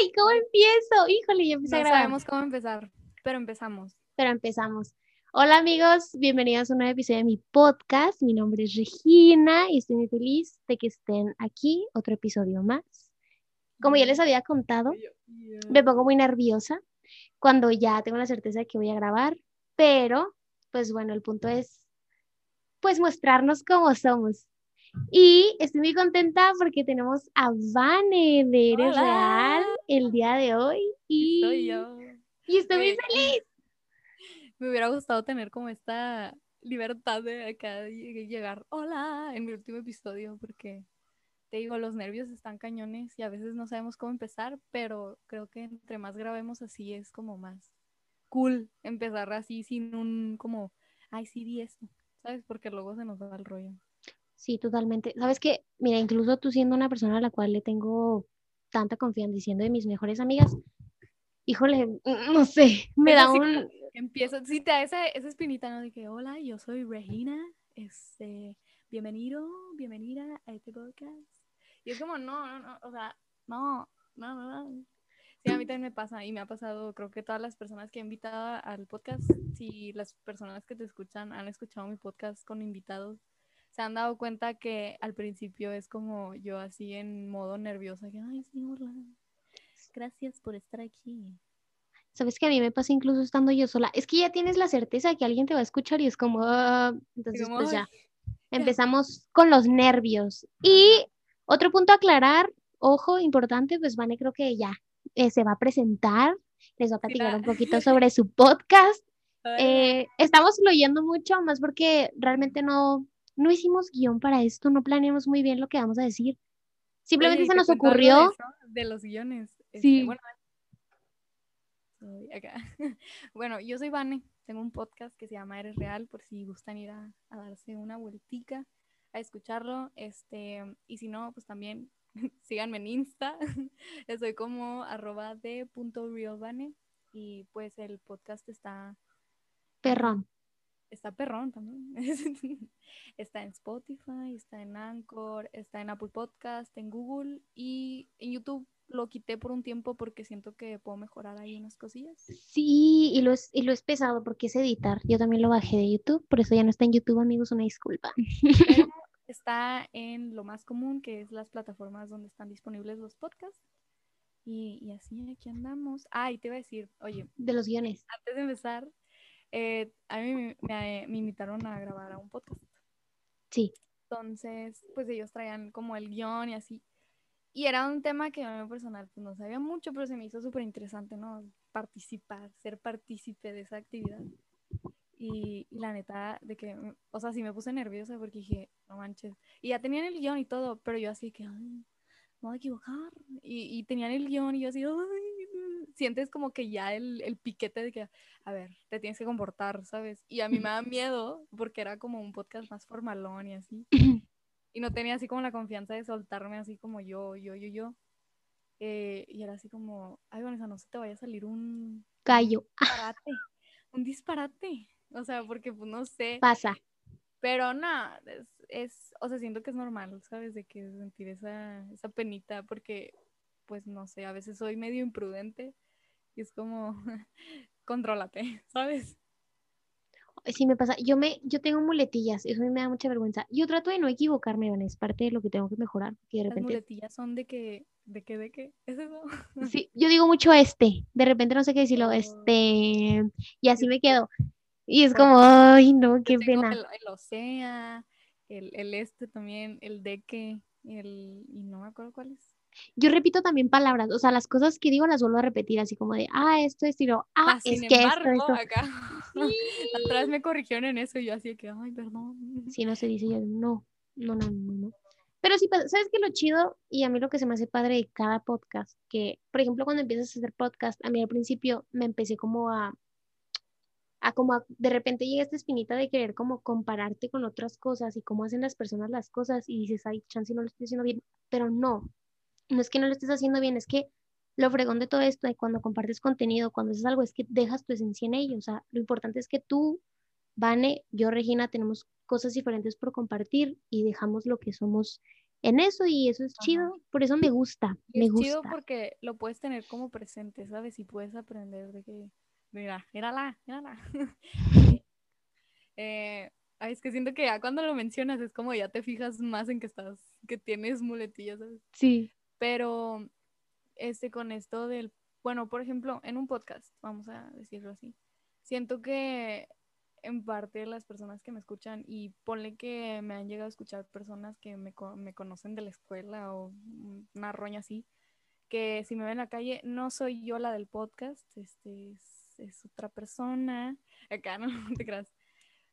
¡Ay! ¿Cómo empiezo? Híjole, ya empecé No a grabar. sabemos cómo empezar, pero empezamos. Pero empezamos. Hola amigos, bienvenidos a un nuevo episodio de mi podcast. Mi nombre es Regina y estoy muy feliz de que estén aquí, otro episodio más. Como ya les había contado, me pongo muy nerviosa cuando ya tengo la certeza de que voy a grabar, pero pues bueno, el punto es pues mostrarnos cómo somos. Y estoy muy contenta porque tenemos a Vane de Eres Hola. Real el día de hoy y, Soy yo. y estoy muy feliz. Me hubiera gustado tener como esta libertad de acá de llegar, hola, en mi último episodio, porque te digo, los nervios están cañones y a veces no sabemos cómo empezar, pero creo que entre más grabemos así es como más cool empezar así sin un como, ay, sí, di esto, ¿sabes? Porque luego se nos va el rollo. Sí, totalmente. Sabes que, mira, incluso tú siendo una persona a la cual le tengo tanta confianza, diciendo de mis mejores amigas, híjole, mm, no sé, me da un... Empieza, sí, te da esa, esa espinita, ¿no? De que, hola, yo soy Regina, este, bienvenido, bienvenida a este podcast. Y es como, no, no, no, o sea, no, no, no, no. Sí, a mí también me pasa y me ha pasado, creo que todas las personas que he invitado al podcast, si las personas que te escuchan han escuchado mi podcast con invitados, se han dado cuenta que al principio es como yo así en modo nerviosa, que, ay, sí, hola, gracias por estar aquí. Sabes que a mí me pasa incluso estando yo sola. Es que ya tienes la certeza de que alguien te va a escuchar y es como, ah, entonces pues "Ay, ya. Empezamos con los nervios. Y otro punto a aclarar, ojo, importante, pues Vane creo que ya eh, se va a presentar, les va a platicar la- un poquito sobre su podcast. Eh, estamos fluyendo mucho, más porque realmente no, no hicimos guion para esto, no planeamos muy bien lo que vamos a decir. Simplemente Oye, ¿y se nos ocurrió. De, los guiones. Este, Sí. bueno, acá. bueno, yo soy Vane. Tengo un podcast que se llama Eres Real, por si gustan ir a, a darse una vueltica, a escucharlo. Este, y si no, pues también síganme en Insta. Estoy como arroba de punto realvane. Y pues el podcast está Perrón. Está perrón también. está en Spotify, está en Anchor, está en Apple Podcast, en Google y en YouTube lo quité por un tiempo porque siento que puedo mejorar ahí unas cosillas. Sí, y lo, es, y lo es pesado porque es editar. Yo también lo bajé de YouTube, por eso ya no está en YouTube, amigos, una disculpa. Pero está en lo más común, que es las plataformas donde están disponibles los podcasts. Y, y así aquí andamos. Ah, y te iba a decir, oye, De los guiones. antes de empezar, eh, a mí me, me- me invitaron a grabar a un podcast. Sí. Entonces, pues ellos traían como el guion y así. Y era un tema que a mí personal pues no sabía mucho, pero se me hizo súper interesante, ¿no? Participar, ser partícipe de esa actividad. Y, y la neta, de que, o sea, sí me puse nerviosa porque dije, no manches. Y ya tenían el guion y todo, pero yo así que, ay, me voy a equivocar. Y, y tenían el guion y yo así, ay, sientes como que ya el, el piquete de que, a ver, te tienes que comportar, ¿sabes? Y a mí me da miedo porque era como un podcast más formalón y así. Y no tenía así como la confianza de soltarme así como yo, yo, yo, yo. Eh, y era así como, ay, Vanessa, no se te vaya a salir un Callo. disparate. un disparate. O sea, porque pues no sé. Pasa. Pero nada, es, es, o sea, siento que es normal, ¿sabes? De que sentir esa, esa penita, porque, pues no sé, a veces soy medio imprudente y es como, contrólate, ¿sabes? Sí me pasa. Yo me, yo tengo muletillas, eso a mí me da mucha vergüenza. Yo trato de no equivocarme, Van, es parte de lo que tengo que mejorar. porque de Las repente, muletillas son de que, de que, de que, ¿es eso? sí, yo digo mucho este, de repente no sé qué decirlo, Oh. este, y así me quedo. Y es como, ay, no, qué pena. El, el Ocea, el, el este también, el de que, el, y no me acuerdo cuál es. Yo repito también palabras, o sea, las cosas que digo las vuelvo a repetir, así como de, ah, esto, esto, y luego, ah, Más es sin que embargo, esto, acá, vez me corrigieron en eso y yo así que, ay, perdón. Si no se dice, yo no, no, no, no, no. Pero sí, pasa, ¿sabes qué lo chido? Y a mí lo que se me hace padre de cada podcast, que, por ejemplo, cuando empiezas a hacer podcast, a mí al principio me empecé como a, a como a- de repente llega esta espinita de querer como compararte con otras cosas y cómo hacen las personas las cosas y dices, ay, chance no lo estoy haciendo bien, pero no, no es que no lo estés haciendo bien, es que lo fregón de todo esto de cuando compartes contenido, cuando haces algo, es que dejas tu esencia en ello, o sea, lo importante es que tú, Vane, yo, Regina, tenemos cosas diferentes por compartir y dejamos lo que somos en eso y eso es chido, por eso me gusta, Y me es gusta. chido porque lo puedes tener como presente, ¿sabes? Y puedes aprender de que, mira, mírala, mírala. eh, ay, es que siento que ya cuando lo mencionas es como ya te fijas más en que estás, que tienes muletillas, ¿sabes? Sí, Pero, este, con esto del, bueno, por ejemplo, en un podcast, vamos a decirlo así, siento que en parte las personas que me escuchan, y ponle que me han llegado a escuchar personas que me, me conocen de la escuela o una roña así, que si me ven en la calle, no soy yo la del podcast, este, es, es otra persona, acá no, no te creas,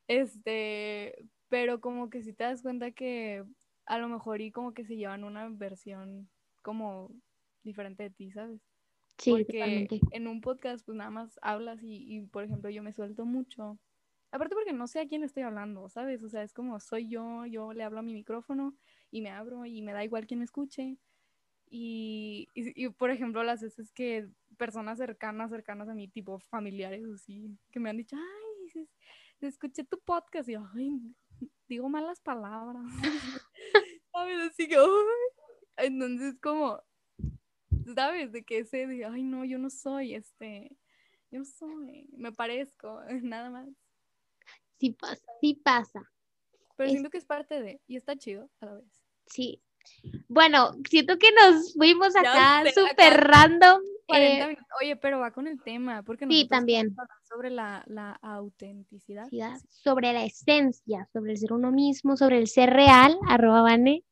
este, pero como que si te das cuenta que a lo mejor y como que se llevan una versión como diferente de ti, ¿sabes? sí, Porque totalmente. en un podcast pues nada más hablas y, y, por ejemplo yo me suelto mucho. Aparte porque no sé a quién estoy hablando, ¿sabes? O sea, es como soy yo, yo le hablo a mi micrófono y me abro y me da igual quién me escuche. Y, y, y, por ejemplo las veces que personas cercanas, cercanas a mí, tipo familiares así, que me han dicho, ay, se, se escuché tu podcast y yo, ay, digo malas palabras. ¿Sabes? Así que, ay. Entonces como, ¿sabes? De que ese de, ay, no, yo no soy, este, yo no soy, me parezco, nada más. Sí pasa, sí pasa. Pero Es- siento que es parte de, y está chido a la vez. Sí. Bueno, siento que nos fuimos acá súper random. 40 eh. Oye, pero va con el tema, porque Sí, nosotros también. sobre la, la autenticidad. sobre la esencia, sobre el ser uno mismo, sobre el ser real, arroba Vane.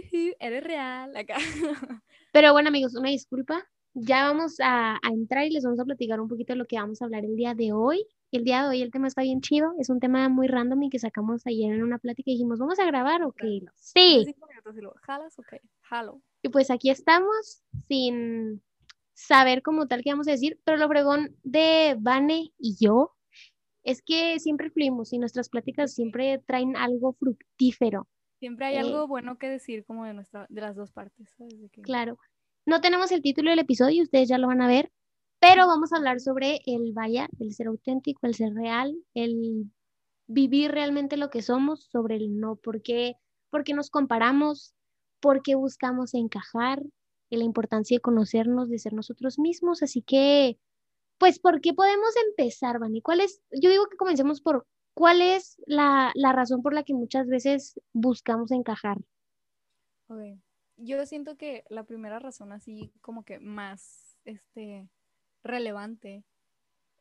Eres real, acá. Pero bueno, amigos, una disculpa. Ya vamos a, a entrar y les vamos a platicar un poquito de lo que vamos a hablar el día de hoy. El día de hoy el tema está bien chido, es un tema muy random y que sacamos ayer en una plática y dijimos, ¿vamos a grabar o qué? Sí. cinco minutos y luego, ¿jalas? Ok, jalo. Y pues aquí estamos sin saber como tal qué vamos a decir, pero lo fregón de Vane y yo es que siempre fluimos y nuestras pláticas siempre traen algo fructífero. Siempre hay Eh. algo bueno que decir como de nuestra, de las dos partes, ¿sabes? De que- Claro. No tenemos el título del episodio, ustedes ya lo van a ver, pero vamos a hablar sobre el vaya, el ser auténtico, el ser real, el vivir realmente lo que somos, sobre el no, por qué, por qué nos comparamos, por qué buscamos encajar, y la importancia de conocernos, de ser nosotros mismos. Así que, pues, ¿por qué podemos empezar, Vani? ¿Cuál es? Yo digo que comencemos por cuál es la, la razón por la que muchas veces buscamos encajar. Ok. Yo siento que la primera razón así como que más este, relevante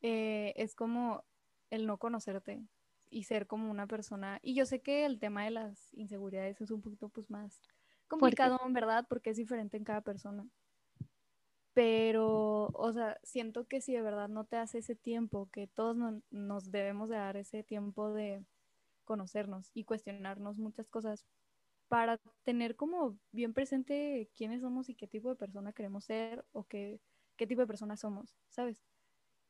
eh, es como el no conocerte y ser como una persona. Y yo sé que el tema de las inseguridades es un poquito pues más complicado, en verdad, porque es diferente en cada persona. Pero, o sea, siento que si de verdad no te hace ese tiempo, que todos no- nos debemos de dar ese tiempo de conocernos y cuestionarnos muchas cosas para tener como bien presente quiénes somos y qué tipo de persona queremos ser o qué, qué tipo de persona somos, ¿sabes?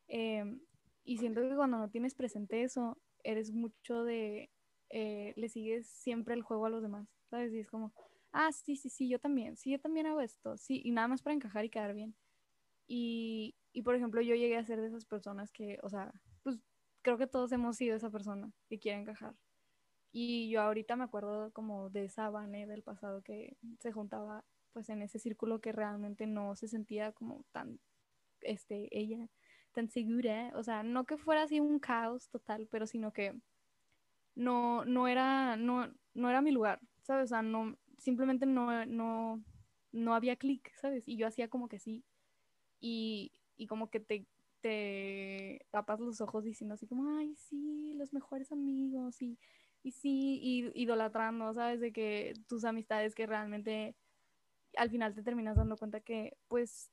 Em, y siento que cuando no tienes presente eso, eres mucho de, eh, le sigues siempre el juego a los demás, ¿sabes? Y es como, ah, sí, sí, sí, yo también, sí, yo también hago esto, sí, y nada más para encajar y quedar bien. Y, y por ejemplo, yo llegué a ser de esas personas que, o sea, pues creo que todos hemos sido esa persona que quiere encajar. Y yo ahorita me acuerdo como de esa Vane del pasado que se juntaba pues en ese círculo que realmente no se sentía como tan, este, ella, tan segura. O sea, no que fuera así un caos total, pero sino que no, no era, no, no era mi lugar, ¿sabes? O sea, no, simplemente no, no, no había clic, ¿sabes? Y yo hacía como que sí. Y, y como que te, te tapas los ojos diciendo así como, ay, sí, los mejores amigos y y sí, y, idolatrando, ¿sabes? De que tus amistades que realmente al final te terminas dando cuenta que, pues,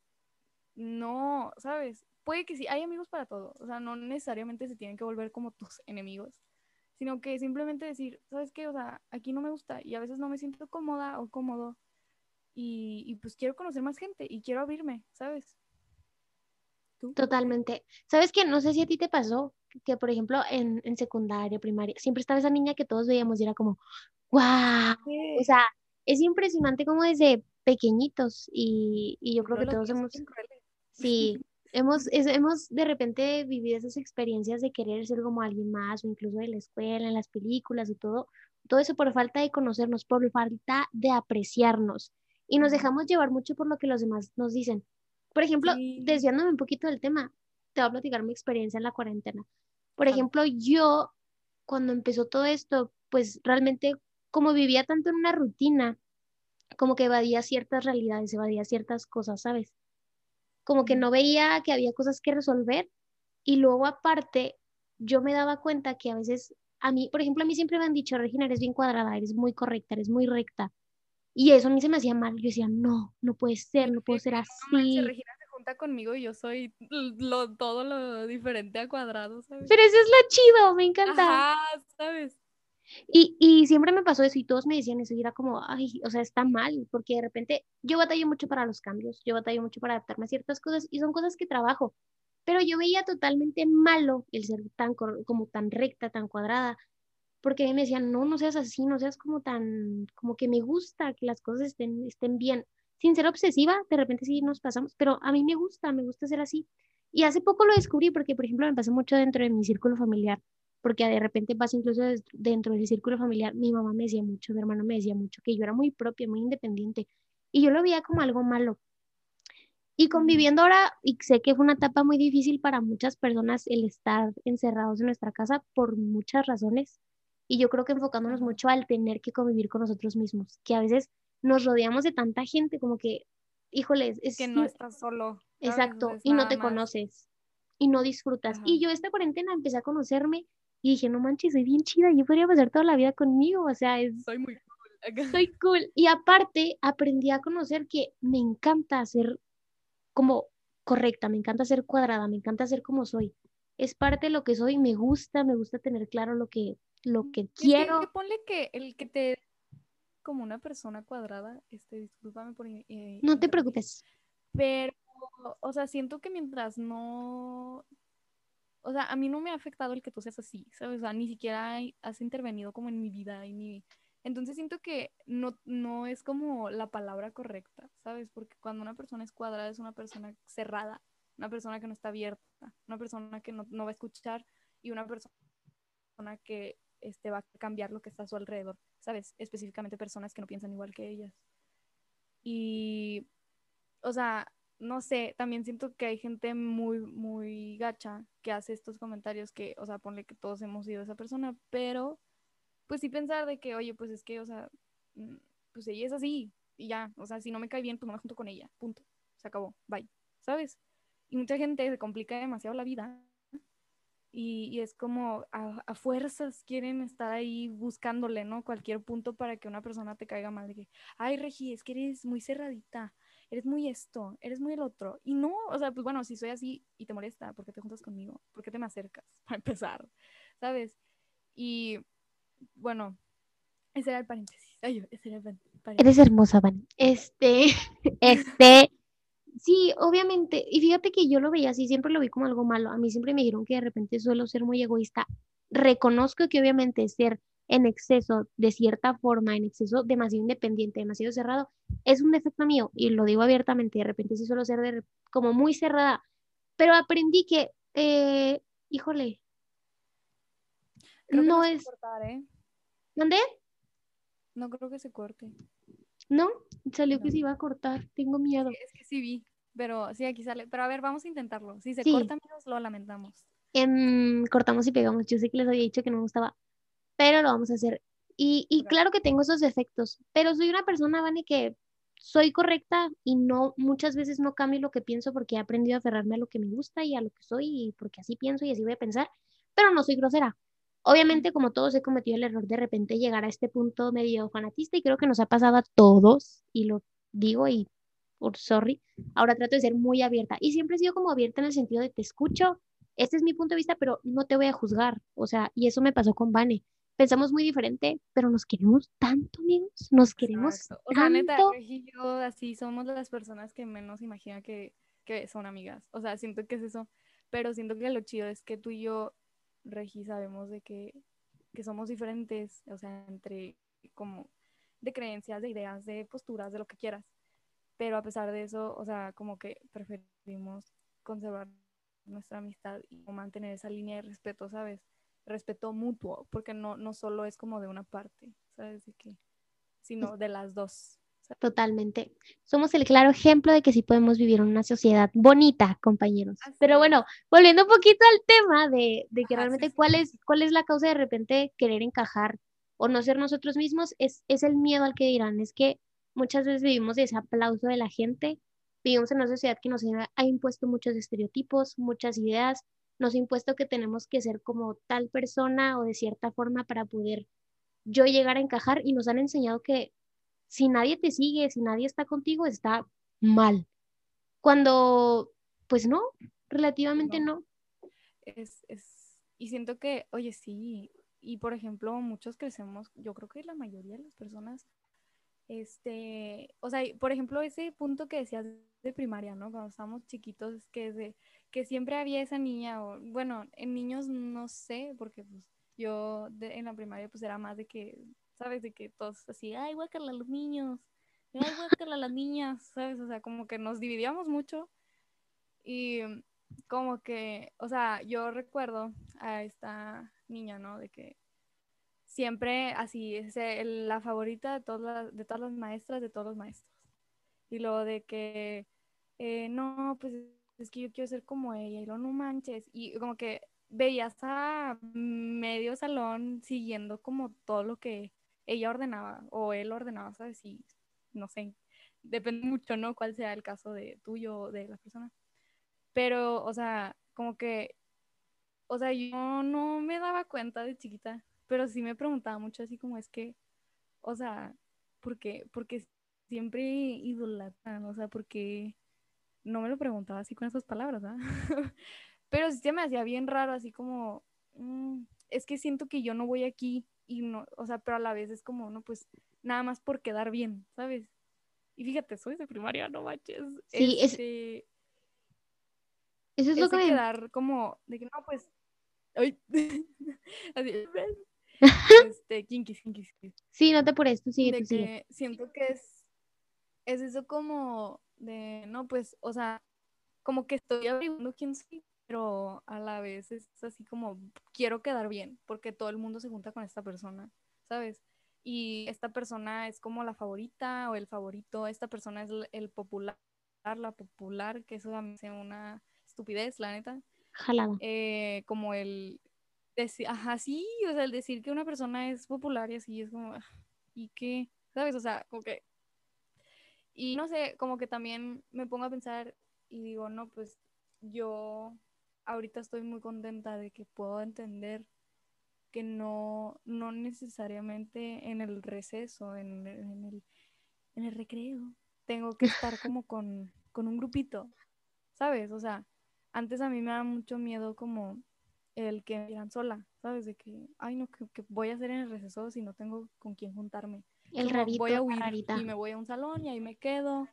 no, ¿sabes? Puede que sí, hay amigos para todo, o sea, no necesariamente se tienen que volver como tus enemigos, sino que simplemente decir, ¿sabes qué? O sea, aquí no me gusta y a veces no me siento cómoda o cómodo y, y pues quiero conocer más gente y quiero abrirme, ¿sabes? ¿Tú? Totalmente. ¿Sabes qué? No sé si a ti te pasó que, por ejemplo, en, en secundaria, primaria, siempre estaba esa niña que todos veíamos y era como, wow. O sea, es impresionante como desde pequeñitos y, y yo creo que todos hemos, sí, hemos, es- hemos de repente vivido esas experiencias de querer ser como alguien más o incluso de la escuela, en las películas y todo, todo eso por falta de conocernos, por falta de apreciarnos. Y nos dejamos llevar mucho por lo que los demás nos dicen. Por ejemplo, desviándome un poquito del tema, te voy a platicar mi experiencia en la cuarentena. Por ejemplo, yo, cuando empezó todo esto, pues realmente como vivía tanto en una rutina, como que evadía ciertas realidades, evadía ciertas cosas, ¿sabes? Como que no veía que había cosas que resolver y luego aparte yo me daba cuenta que a veces a mí, por ejemplo, a mí siempre me han dicho, Regina, eres bien cuadrada, eres muy correcta, eres muy recta. Y eso a mí se me hacía mal. Yo decía, no, no puede ser, no puedo ser así. Regina se junta conmigo y yo soy lo, todo lo diferente a cuadrado, ¿sabes? Pero eso es lo chido, me encanta. Ajá, ¿sabes? Y, y siempre me pasó eso y todos me decían eso y era como, ay, o sea, está mal, porque de repente yo batallo mucho para los cambios, yo batallo mucho para adaptarme a ciertas cosas y son cosas que trabajo, pero yo veía totalmente malo el ser tan como tan recta, tan cuadrada, porque a mí me decían, no, no seas así, no seas como tan, como que me gusta que las cosas estén, estén bien, sin ser obsesiva, de repente sí nos pasamos, pero a mí me gusta, me gusta ser así. Y hace poco lo descubrí porque, por ejemplo, me pasó mucho dentro de mi círculo familiar porque de repente pasa incluso dentro del círculo familiar, mi mamá me decía mucho, mi hermano me decía mucho, que yo era muy propia, muy independiente, y yo lo veía como algo malo. Y conviviendo ahora, y sé que fue una etapa muy difícil para muchas personas el estar encerrados en nuestra casa por muchas razones, y yo creo que enfocándonos mucho al tener que convivir con nosotros mismos, que a veces nos rodeamos de tanta gente como que, híjoles, es que no estás solo. Exacto, y no te conoces y no disfrutas. Y yo esta cuarentena empecé a conocerme y dije, no manches, soy bien chida, yo podría pasar toda la vida conmigo, o sea, es... Soy muy cool. Soy cool. Y aparte, aprendí a conocer que me encanta ser como correcta, me encanta ser cuadrada, me encanta ser como soy. Es parte de lo que soy, me gusta, me gusta tener claro lo que, lo que quiero. Que, ponle que el que te como una persona cuadrada, este, discúlpame por... Eh, no te preocupes. Pero, o sea, siento que mientras no o sea, a mí no me ha afectado el que tú seas así, ¿sabes? O sea, ni siquiera has intervenido como en mi vida y ni... Entonces siento que no, no es como la palabra correcta, ¿sabes? Porque cuando una persona es cuadrada es una persona cerrada, una persona que no está abierta, una persona que no, no va a escuchar y una persona que este, va a cambiar lo que está a su alrededor, ¿sabes? Específicamente personas que no piensan igual que ellas. Y, o sea, no sé, también siento que hay gente muy, muy gacha que hace estos comentarios que, o sea, ponle que todos hemos sido esa persona, pero pues sí pensar de que, oye, pues es que, o sea, mm, pues ella es así y ya, o sea, si no me cae bien, pues no me junto con ella, punto, se acabó, bye, ¿sabes? Y mucha gente se complica demasiado la vida y, es como a, a, fuerzas quieren estar ahí buscándole, ¿no? Cualquier punto para que una persona te caiga mal, de que, ay, Regi, es que eres muy cerradita, eres muy esto, eres muy el otro. Y no, o sea, pues bueno, si soy así y te molesta, ¿por qué te juntas conmigo? ¿Por qué te me acercas? Para empezar, ¿sabes? Y bueno, ese era el paréntesis. Ay, ese era el paréntesis. Eres hermosa, Van. Este, este, sí, obviamente. Y fíjate que yo lo veía así, siempre lo vi como algo malo. A mí siempre me dijeron que de repente suelo ser muy egoísta. Reconozco que obviamente ser en exceso, de cierta forma, en exceso demasiado independiente, demasiado cerrado, es un defecto mío y lo digo abiertamente, de repente sí suelo ser como muy cerrada, pero aprendí que, eh, híjole, no, es... Cortar, ¿eh? ¿Dónde? No creo que se corte. No, salió que se iba a cortar, tengo miedo. Es que sí vi, pero sí, aquí sale. Pero a ver, vamos a intentarlo. Si se corta, amigos, lo lamentamos. Em, cortamos y pegamos. Yo sé que les había dicho que no me gustaba pero lo vamos a hacer. Y, y claro que tengo esos defectos, pero soy una persona, Vani, que soy correcta y no, muchas veces no cambio lo que pienso porque he aprendido a aferrarme a lo que me gusta y a lo que soy y porque así pienso y así voy a pensar, pero no soy grosera. Obviamente, como todos, he cometido el error de repente llegar a este punto medio fanatista y creo que nos ha pasado a todos y lo digo y por sorry, ahora trato de ser muy abierta y siempre he sido como abierta en el sentido de te escucho, este es mi punto de vista, pero no te voy a juzgar, o sea, y eso me pasó con Vane pensamos muy diferente, pero nos queremos tanto, amigos. Nos queremos tanto. O sea, neta, y yo así somos las personas que menos imaginan que, que son amigas. O sea, siento que es eso. Pero siento que lo chido es que tú y yo, Regi, sabemos de que, que somos diferentes. O sea, entre como de creencias, de ideas, de posturas, de lo que quieras. Pero a pesar de eso, o sea, como que preferimos conservar nuestra amistad y mantener esa línea de respeto, ¿sabes? Respeto mutuo, porque no, no solo es como de una parte, ¿sabes? De que, sino de las dos. Totalmente. Somos el claro ejemplo de que sí podemos vivir en una sociedad bonita, compañeros. Pero bueno, volviendo un poquito al tema de, de que realmente cuál es, cuál es la causa de repente querer encajar o no ser nosotros mismos, es, es el miedo al que dirán. Es que muchas veces vivimos de ese aplauso de la gente, vivimos en una sociedad que nos ha impuesto muchos estereotipos, muchas ideas, nos ha impuesto que tenemos que ser como tal persona o de cierta forma para poder yo llegar a encajar y nos han enseñado que si nadie te sigue, si nadie está contigo, está mal. Cuando, pues no, relativamente no. Es, es, y siento que, oye, sí, y por ejemplo, muchos crecemos, yo creo que la mayoría de las personas, este, o sea, por ejemplo, ese punto que decías de primaria, ¿no? Cuando estábamos chiquitos, que, de, que siempre había esa niña, o bueno, en niños no sé, porque pues yo en la primaria pues era más de que ¿sabes? De que todos así, ay, guácala a los niños, ay, guácala a las niñas, ¿sabes? O sea, como que nos dividíamos mucho y como que, o sea, yo recuerdo a esta niña, ¿no? De que siempre así, es la favorita de todas las, de todas las maestras, de todos los maestros. Y luego de que, eh, no, pues es que yo quiero ser como ella, y luego no manches. Y como que veías a medio salón siguiendo como todo lo que ella ordenaba o él ordenaba, ¿sabes? Y no sé, depende mucho, ¿no? Cuál sea el caso de tuyo o de la persona. Pero, o sea, como que, o sea, yo no me daba cuenta de chiquita, pero sí me preguntaba mucho así como es que, o sea, ¿por qué? Porque siempre idolatran, o sea, porque no me lo preguntaba así con esas palabras, ¿ah? pero sí se me hacía bien raro, así como, mm, es que siento que yo no voy aquí y no, o sea, pero a la vez es como, no, pues nada más por quedar bien, ¿sabes? Y fíjate, soy de primaria, no manches. Sí, este, Eso es lo que me... quedar como, de que no, pues, ay, así, este, kinkis, kinkis, Sí, no te apures, tú sigue, de tú sigue. Siento que es, es eso como de, no, pues, o sea, como que estoy averiguando quién soy, pero a la vez es así como quiero quedar bien, porque todo el mundo se junta con esta persona, ¿sabes? Y esta persona es como la favorita o el favorito, esta persona es el popular, la popular, que eso me hace una estupidez, la neta. Jalada. Eh, como el decir, ajá, sí, o sea, el decir que una persona es popular y así es como, ah, ¿y qué? ¿Sabes? O sea, como que... Y no sé, como que también me pongo a pensar y digo, no, pues yo ahorita estoy muy contenta de que puedo entender que no, no necesariamente en el receso, en, el, en el recreo, tengo que estar como con, un grupito, ¿sabes? O sea, antes a mí me da mucho miedo como el que me sola, ¿sabes? De que, ay, no, que, voy a hacer en el receso si no tengo con quién juntarme. El rarito, voy a huir y me voy a un salón y ahí me quedo.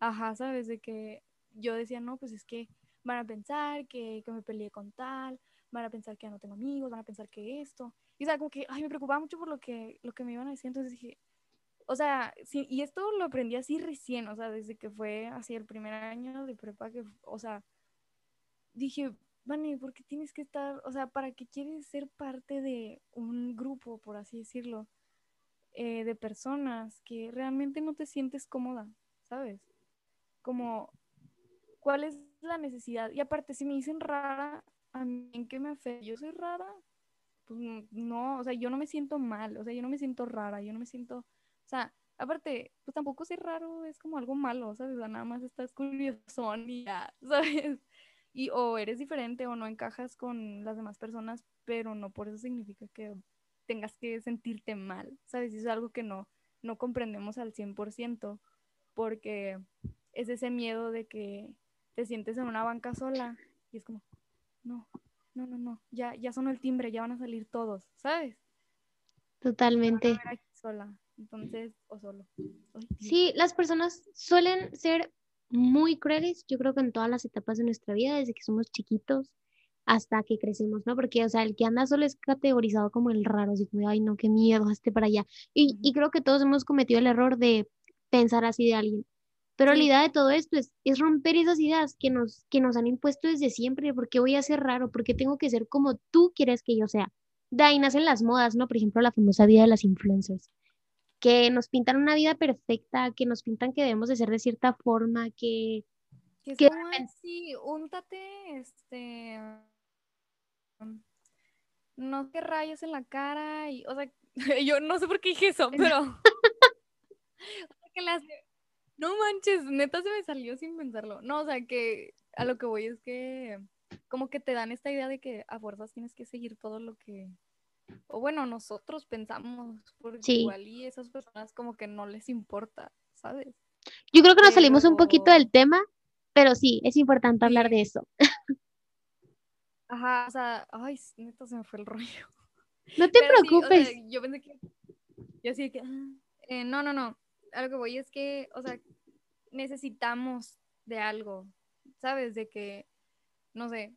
Ajá, ¿sabes? De que yo decía, no, pues es que van a pensar que, que me peleé con tal, van a pensar que ya no tengo amigos, van a pensar que esto. Y o sea, como que, ay, me preocupaba mucho por lo que, lo que me iban a decir, entonces dije, o sea, sí, y esto lo aprendí así recién, o sea, desde que fue así el primer año de prepa, que, o sea, dije, Vani, ¿por qué tienes que estar, o sea, para qué quieres ser parte de un grupo, por así decirlo, eh, de personas que realmente no te sientes cómoda, ¿sabes? Como, ¿cuál es la necesidad. Y aparte, si me dicen rara, a mí en qué me afecta, yo soy rara, pues no, o sea, yo no me siento mal, o sea, yo no me siento rara, yo no me siento, o sea, aparte, pues tampoco ser raro es como algo malo, ¿sabes? nada más estás curiosón y ya, ¿sabes? Y o eres diferente o no encajas con las demás personas, pero no por eso significa que tengas que sentirte mal, ¿sabes? Y eso es algo que no, no comprendemos al 100%, porque es ese miedo de que te sientes en una banca sola y es como, no, no, no, no, ya, ya sonó el timbre, ya van a salir todos, ¿sabes? Totalmente. sola, entonces, o solo. sí, las personas suelen ser muy crueles, yo creo que en todas las etapas de nuestra vida, desde que somos chiquitos hasta que crecemos, ¿no? Porque, o sea, el que anda solo es categorizado como el raro, así como, ay, no, qué miedo, este para allá. Y, y creo que todos hemos cometido el error de pensar así de alguien. Pero la idea de todo esto es, es romper esas ideas que nos, que nos han impuesto desde siempre, porque voy a ser raro, porque tengo que ser como tú quieres que yo sea. de ahí nacen las modas, ¿no? Por ejemplo, la famosa vida de las influencers, que nos pintan una vida perfecta, que nos pintan que debemos de ser de cierta forma, que... Que es que- como, "Ay, sí, úntate, este, no te rayas en la cara y, o sea, yo no sé por qué dije eso, pero, o sea, que las, no manches, neta se me salió sin pensarlo, no, o sea, que a lo que voy es que, como que te dan esta idea de que a fuerzas tienes que seguir todo lo que, o bueno, nosotros pensamos, porque Sí. igual y esas personas como que no les importa, ¿sabes? Yo creo que nos salimos un poquito del tema, pero sí, es importante hablar Sí. de eso. Ajá, o sea, ay, neta se me fue el rollo. No te Pero sí, o sea, preocupes. yo pensé que. Yo así que. ah, eh, no, no, no. A lo que voy es que, o sea, necesitamos de algo, ¿sabes? De que, no sé,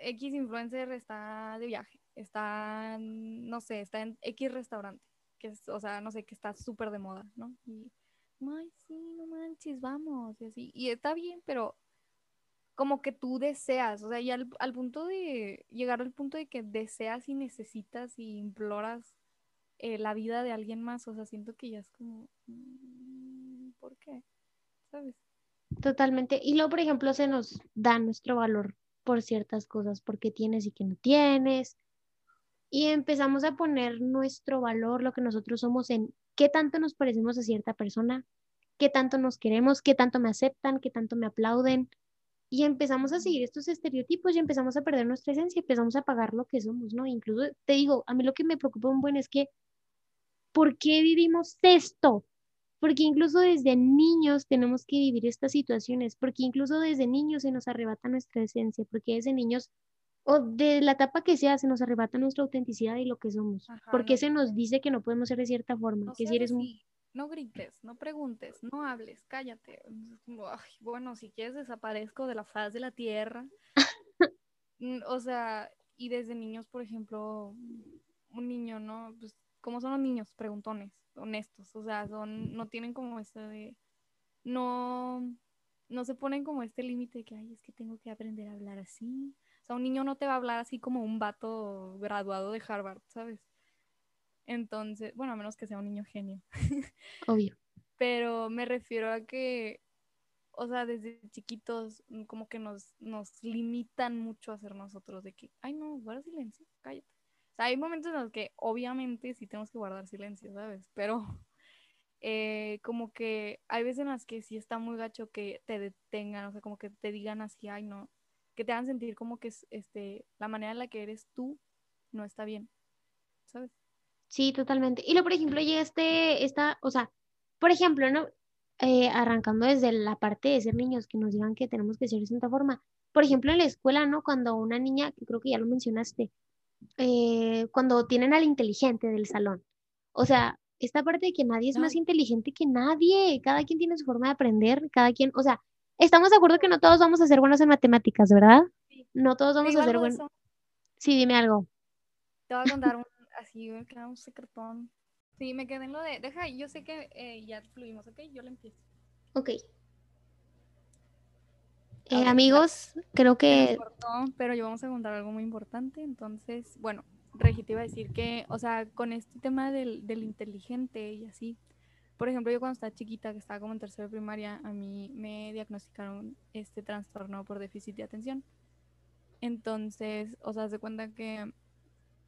X influencer está de viaje, está, no sé, está en X restaurante, que es, o sea, no sé, que está súper de moda, ¿no? Y, ay, sí, no manches, vamos, y así. Y está bien, pero como que tú deseas, o sea, ya al, punto de llegar al punto de que deseas y necesitas y imploras eh, la vida de alguien más, o sea, siento que ya es como, mm, ¿por qué? ¿Sabes? Totalmente. Y luego, por ejemplo, se nos da nuestro valor por ciertas cosas, porque tienes y que no tienes. Y empezamos a poner nuestro valor, lo que nosotros somos, en qué tanto nos parecemos a cierta persona, qué tanto nos queremos, qué tanto me aceptan, qué tanto me aplauden. Y empezamos a seguir estos estereotipos y empezamos a perder nuestra esencia, empezamos a pagar lo que somos, ¿no? Incluso te digo, a mí lo que me preocupa un buen es que, ¿por qué vivimos esto? Porque incluso desde niños tenemos que vivir estas situaciones, porque incluso desde niños se nos arrebata nuestra esencia, porque desde niños o de la etapa que sea se nos arrebata nuestra autenticidad y lo que somos, Ajá, porque no se nos dice que no podemos ser de cierta forma, No que si eres un... así, no grites, no preguntes, no hables, cállate. Ay, bueno, si quieres desaparezco de la faz de la tierra. Mm, O sea, y desde niños, por ejemplo, un niño, ¿no? Pues, ¿cómo son los niños? Preguntones, honestos. O sea, son, no tienen como este de. No, no se ponen como este límite de que, ay, es que tengo que aprender a hablar así. O sea, un niño no te va a hablar así como un vato graduado de Harvard, ¿sabes? Entonces, bueno, a menos que sea un niño genio. Obvio. Pero me refiero a que, o sea, desde chiquitos mm, como que nos, nos limitan mucho a ser nosotros, de que, ay no, guarda silencio, cállate. O sea, hay momentos en los que obviamente sí tenemos que guardar silencio, ¿sabes? Pero eh, como que hay veces en las que sí está muy gacho que te detengan, o sea, como que te digan así, ay no, que te hagan sentir como que es, este, la manera en la que eres tú no está bien, ¿sabes? Sí, totalmente. Y luego, por ejemplo, llega este, esta, o sea, por ejemplo, ¿no? Eh, arrancando desde la parte de ser niños, que nos digan que tenemos que ser de cierta forma. Por ejemplo, en la escuela, ¿no? Cuando una niña, que creo que ya lo mencionaste, eh, cuando tienen al inteligente del salón. O sea, esta parte de que nadie es más inteligente que nadie, cada quien tiene su forma de aprender, cada quien, o sea, estamos de acuerdo que no todos vamos a ser buenos en matemáticas, ¿verdad? Sí. No todos vamos a ser buenos. Sí, dime algo. Te voy a contar un, así, me queda un secretón. Sí, me quedé en lo de, deja, yo sé que eh, ya fluimos, ¿ok? Yo lo empiezo. Ok. Eh, amigos, creo que cortó, pero yo vamos a contar algo muy importante. Entonces, bueno, Regi te iba a decir que, o sea, con este tema del, del inteligente y así, por ejemplo, yo cuando estaba chiquita, que estaba como en tercero de primaria, a mí me diagnosticaron este trastorno por déficit de atención. Entonces, o sea, se cuenta que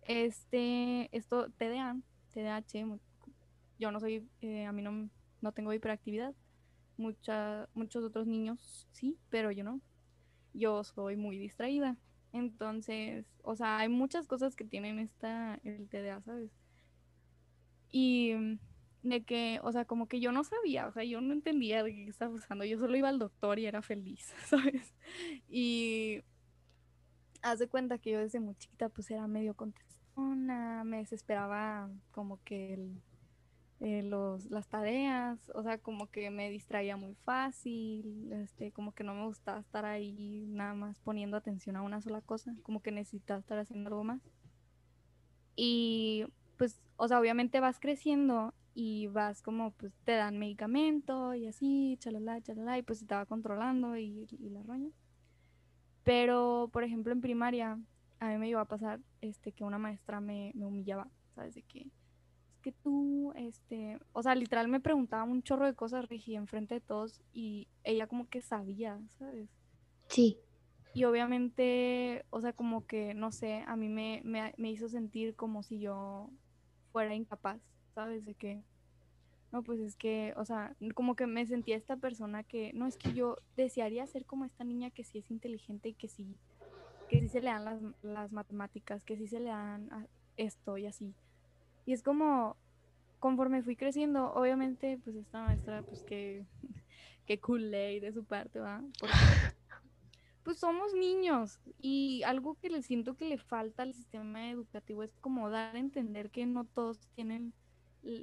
este, esto, TDA, TDAH, yo no soy, eh, a mí no, no tengo hiperactividad. Mucha, muchos otros niños sí, pero yo no. Yo soy muy distraída. Entonces, o sea, hay muchas cosas que tienen esta, el TDA, ¿sabes? Y mm, de que, o sea, como que yo no sabía, o sea, yo no entendía de qué estaba pasando. Yo solo iba al doctor y era feliz, ¿sabes? Y haz de cuenta que yo desde muy chiquita pues era medio me desesperaba como que el, eh, los, las tareas, o sea, como que me distraía muy fácil, este, como que no me gustaba estar ahí nada más poniendo atención a una sola cosa, como que necesitaba estar haciendo algo más. Y pues, o sea, obviamente vas creciendo y vas como, pues te dan medicamento y así, chalala, chalala, y pues te va controlando y, y la roña. Pero, por ejemplo, en primaria, a mí me iba a pasar este, que una maestra me, me humillaba, ¿sabes? De que, es que tú, este, o sea, literal me preguntaba un chorro de cosas, Regi, enfrente de todos y ella como que sabía, ¿sabes? Sí. Y obviamente, o sea, como que, no sé, a mí me, me, me hizo sentir como si yo fuera incapaz, ¿sabes? De que, no, pues es que, o sea, como que me sentía esta persona que, no, es que yo desearía ser como esta niña que sí es inteligente y que sí, que sí se le dan las, las matemáticas, que sí se le dan esto y así. Y es como, conforme fui creciendo, obviamente, pues esta maestra, pues que, que cool de su parte, ¿va? Pues somos niños y algo que le siento que le falta al sistema educativo es como dar a entender que no todos tienen,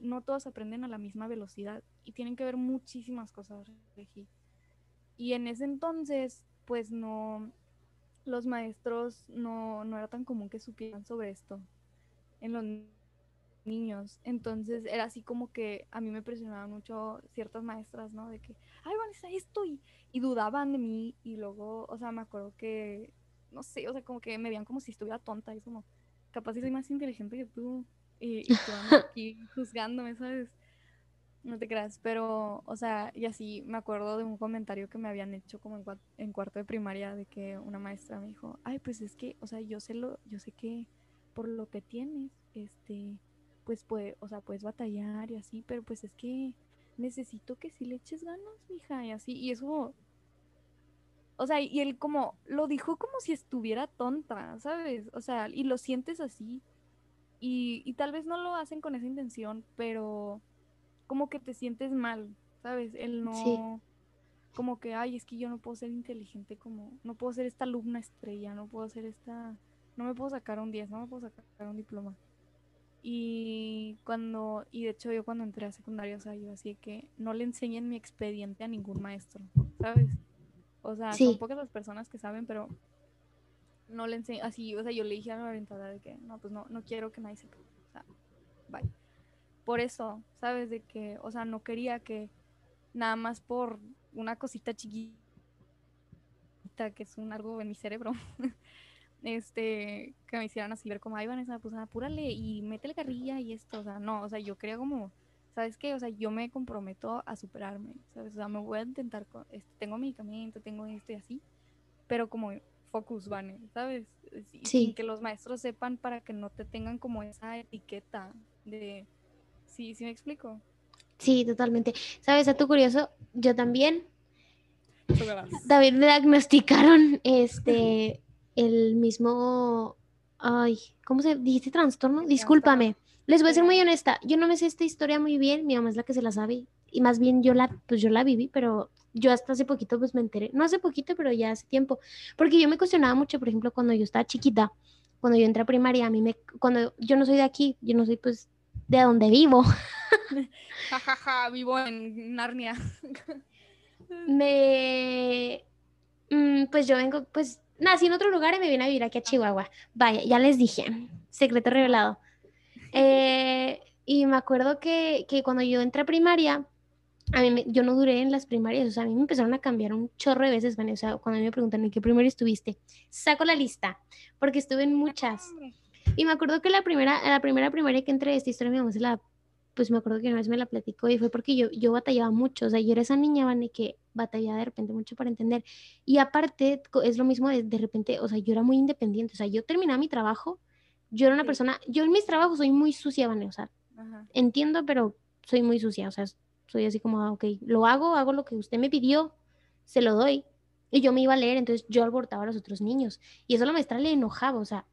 no todos aprenden a la misma velocidad y tienen que ver muchísimas cosas, Regi. Y en ese entonces, pues no, los maestros no, no era tan común que supieran sobre esto en los niños. Entonces era así como que a mí me presionaban mucho ciertas maestras, ¿no? De que, ay, Vanessa, esto y, y dudaban de mí y luego, o sea, me acuerdo que, no sé, o sea, como que me veían como si estuviera tonta y como, capaz si soy más inteligente que tú y, y tú aquí juzgándome, ¿sabes? No te creas, pero, o sea, y así me acuerdo de un comentario que me habían hecho como en, en cuarto de primaria de que una maestra me dijo, ay, pues es que, o sea, yo sé lo, yo sé que por lo que tienes, este, pues puede, o sea, puedes batallar y así, pero pues es que necesito que sí le eches ganas, mija, y así, y eso, o sea, y él como, lo dijo como si estuviera tonta, ¿sabes? O sea, y lo sientes así, y, y tal vez no lo hacen con esa intención, pero como que te sientes mal, ¿sabes? Él no... Como que, ay, es que yo no puedo ser inteligente como, no puedo ser esta alumna estrella, no puedo ser esta, no me puedo sacar un 10, no me puedo sacar un diploma. Y cuando, y de hecho yo cuando entré a secundaria, o sea, yo así que no le enseñen mi expediente a ningún maestro, ¿sabes? O sea, son pocas las personas que saben, pero no le enseño, así, o sea, yo le dije a la orientada de que no, pues no, no quiero que nadie sepa. O sea, bye. Por eso, ¿sabes? De que, o sea, no quería que nada más por una cosita chiquita que es un algo en mi cerebro, este, que me hicieran así ver como, ay, Vanessa, pues apúrale y métele carrilla y esto, o sea, no, o sea, yo quería como, ¿sabes qué? O sea, yo me comprometo a superarme, ¿sabes? O sea, me voy a intentar, este, tengo medicamento, tengo esto y así, pero como focus, Vane, ¿sabes? Sí. Sin que los maestros sepan para que no te tengan como esa etiqueta de, sí, sí me explico. Sí, totalmente. ¿Sabes? A tu curioso, yo también. David me diagnosticaron este el mismo, ay, ¿cómo se dijiste trastorno? Discúlpame. Les voy a ser muy honesta, yo no me sé esta historia muy bien, mi mamá es la que se la sabe y más bien yo la, pues yo la viví, pero yo hasta hace poquito pues me enteré, no hace poquito, pero ya hace tiempo, porque yo me cuestionaba mucho, por ejemplo, cuando yo estaba chiquita, cuando yo entré a primaria, a mí me, cuando yo no soy de aquí, yo no soy pues de donde vivo. Jajaja, vivo en Narnia. me, mm, pues yo vengo, pues nací en otro lugar y me vine a vivir aquí a Chihuahua. Vaya, ya les dije, secreto revelado. Eh, y me acuerdo que, que, cuando yo entré a primaria, a mí yo no duré en las primarias, o sea, a mí me empezaron a cambiar un chorro de veces, o sea, cuando me preguntan en qué primaria estuviste, saco la lista, porque estuve en muchas. Y me acuerdo que la primera, la primera primaria que entré, esta historia mi mamá se la pues me acuerdo que una vez me la platicó y fue porque yo, yo batallaba mucho, o sea, yo era esa niña, Vane, que batallaba de repente mucho para entender. Y aparte, es lo mismo de, de repente, o sea, yo era muy independiente, o sea, yo terminaba mi trabajo, yo era una persona, yo en mis trabajos soy muy sucia, Vane, o sea, entiendo, pero soy muy sucia, o sea, soy así como, ah, ok, lo hago, hago lo que usted me pidió, se lo doy. Y yo me iba a leer, entonces yo alborotaba a los otros niños. Y eso a la maestra le enojaba, o sea,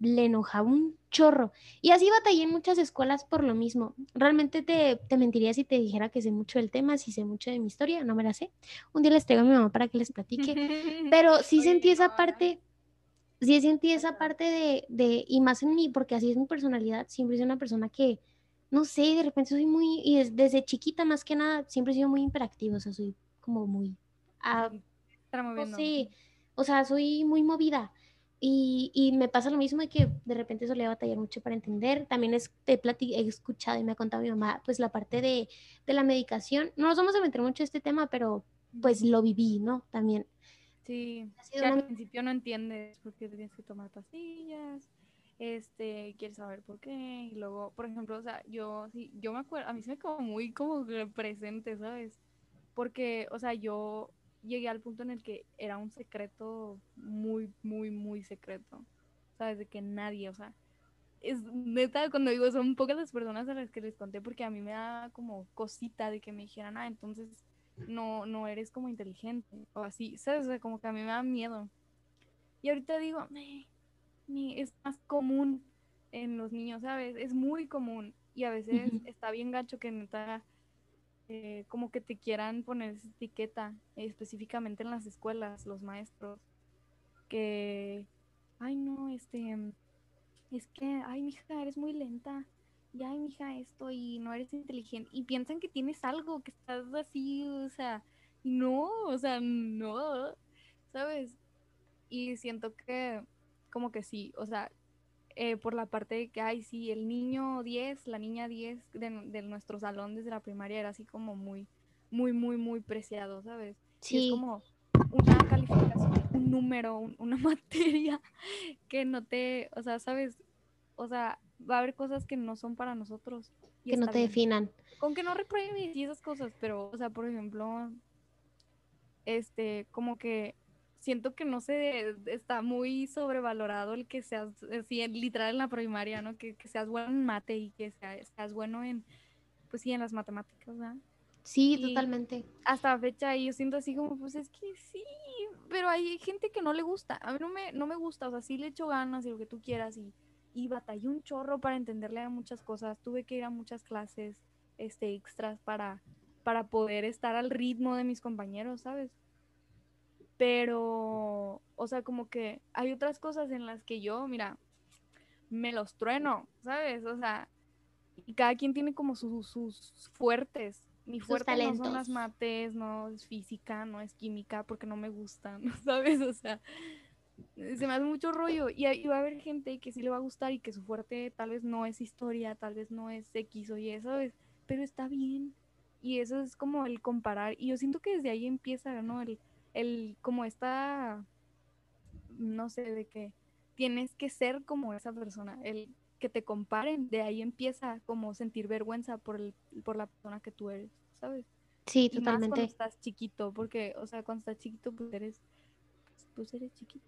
le enojaba un chorro. Y así batallé en muchas escuelas por lo mismo. Realmente te, te, mentiría si te dijera que sé mucho del tema, si sé mucho de mi historia, no me la sé. Un día les traigo a mi mamá para que les platique. Pero sí sentí esa parte, sí sentí esa parte de, de, y más en mí, porque así es mi personalidad, siempre soy una persona que, no sé, de repente soy muy, y desde chiquita más que nada, siempre he sido muy imperactiva, o sea, soy como muy... Ah, sí, o sea, soy muy movida. Y, y, me pasa lo mismo de que de repente solía batallar mucho para entender. También es, he, he escuchado y me ha contado mi mamá, pues la parte de, de, la medicación. No nos vamos a meter mucho en este tema, pero pues lo viví, ¿no? También Sí, Ha sido al principio no entiendes por qué tienes que tomar pastillas, este, quieres saber por qué, y luego, por ejemplo, o sea, yo sí, yo me acuerdo, a mí se me quedó muy como presente, ¿sabes? Porque, o sea, yo llegué al punto en el que era un secreto muy, muy, muy secreto, ¿sabes? De que nadie, o sea, es neta, cuando digo, son pocas las personas a las que les conté porque a mí me da como cosita de que me dijeran, ah, entonces no, no eres como inteligente o así, ¿sabes? O sea, como que a mí me da miedo. Y ahorita digo, "Eh, ni- es más común en los niños, ¿sabes? Es muy común y a veces está bien gacho que neta eh, como que te quieran poner esa etiqueta, eh, específicamente en las escuelas, los maestros, que, ay no, este, es que, ay, mija, eres muy lenta. Y ay, mija, esto, y no eres inteligente. Y piensan que tienes algo, que estás así, o sea, no, o sea, no, ¿sabes? Y siento que, como que sí, o sea, eh, por la parte de que, ay, sí, el niño 10, la niña 10 de, de nuestro salón desde la primaria era así como muy, muy, muy, muy preciado, ¿sabes? Y es Sí, como una calificación, un número, un- una materia que no te, o sea, ¿sabes? O sea, va a haber cosas que no son para nosotros. Y que no te bien. definan. Con que no repruebes y esas cosas, pero, o sea, por ejemplo, este, como que siento que no sé, está muy sobrevalorado el que seas, así, en- literal en la primaria, ¿no? Que, que seas bueno en mate y que sea- seas bueno en, pues sí, en las matemáticas, ¿verdad? Sí, Y- totalmente. Hasta la fecha yo siento así como, pues es que sí, pero hay gente que no le gusta. A mí no me, no me gusta, o sea, sí le echo ganas y lo que tú quieras y, y batallé un chorro para entenderle a muchas cosas. Tuve que ir a muchas clases este, extras para, para poder estar al ritmo de mis compañeros, ¿sabes? Pero, o sea, como que hay otras cosas en las que yo, mira, me los trueno, ¿sabes? O sea, y cada quien tiene como sus, sus fuertes. Mi fuerte no son las mates, no es física, no es química, porque no me gustan, ¿sabes? O sea, se me hace mucho rollo. Y, y va a haber gente que sí le va a gustar y que su fuerte tal vez no es historia, tal vez no es X o Y, ¿sabes? Pero está bien. Y eso es como el comparar. Y yo siento que desde ahí empieza, ¿no? El, el como esta, no sé, de que tienes que ser como esa persona. El que te comparen, de ahí empieza como sentir vergüenza por, el, por la persona que tú eres, ¿sabes? Sí, Y más cuando totalmente. estás chiquito, porque, o sea, cuando estás chiquito, pues eres, pues eres chiquito.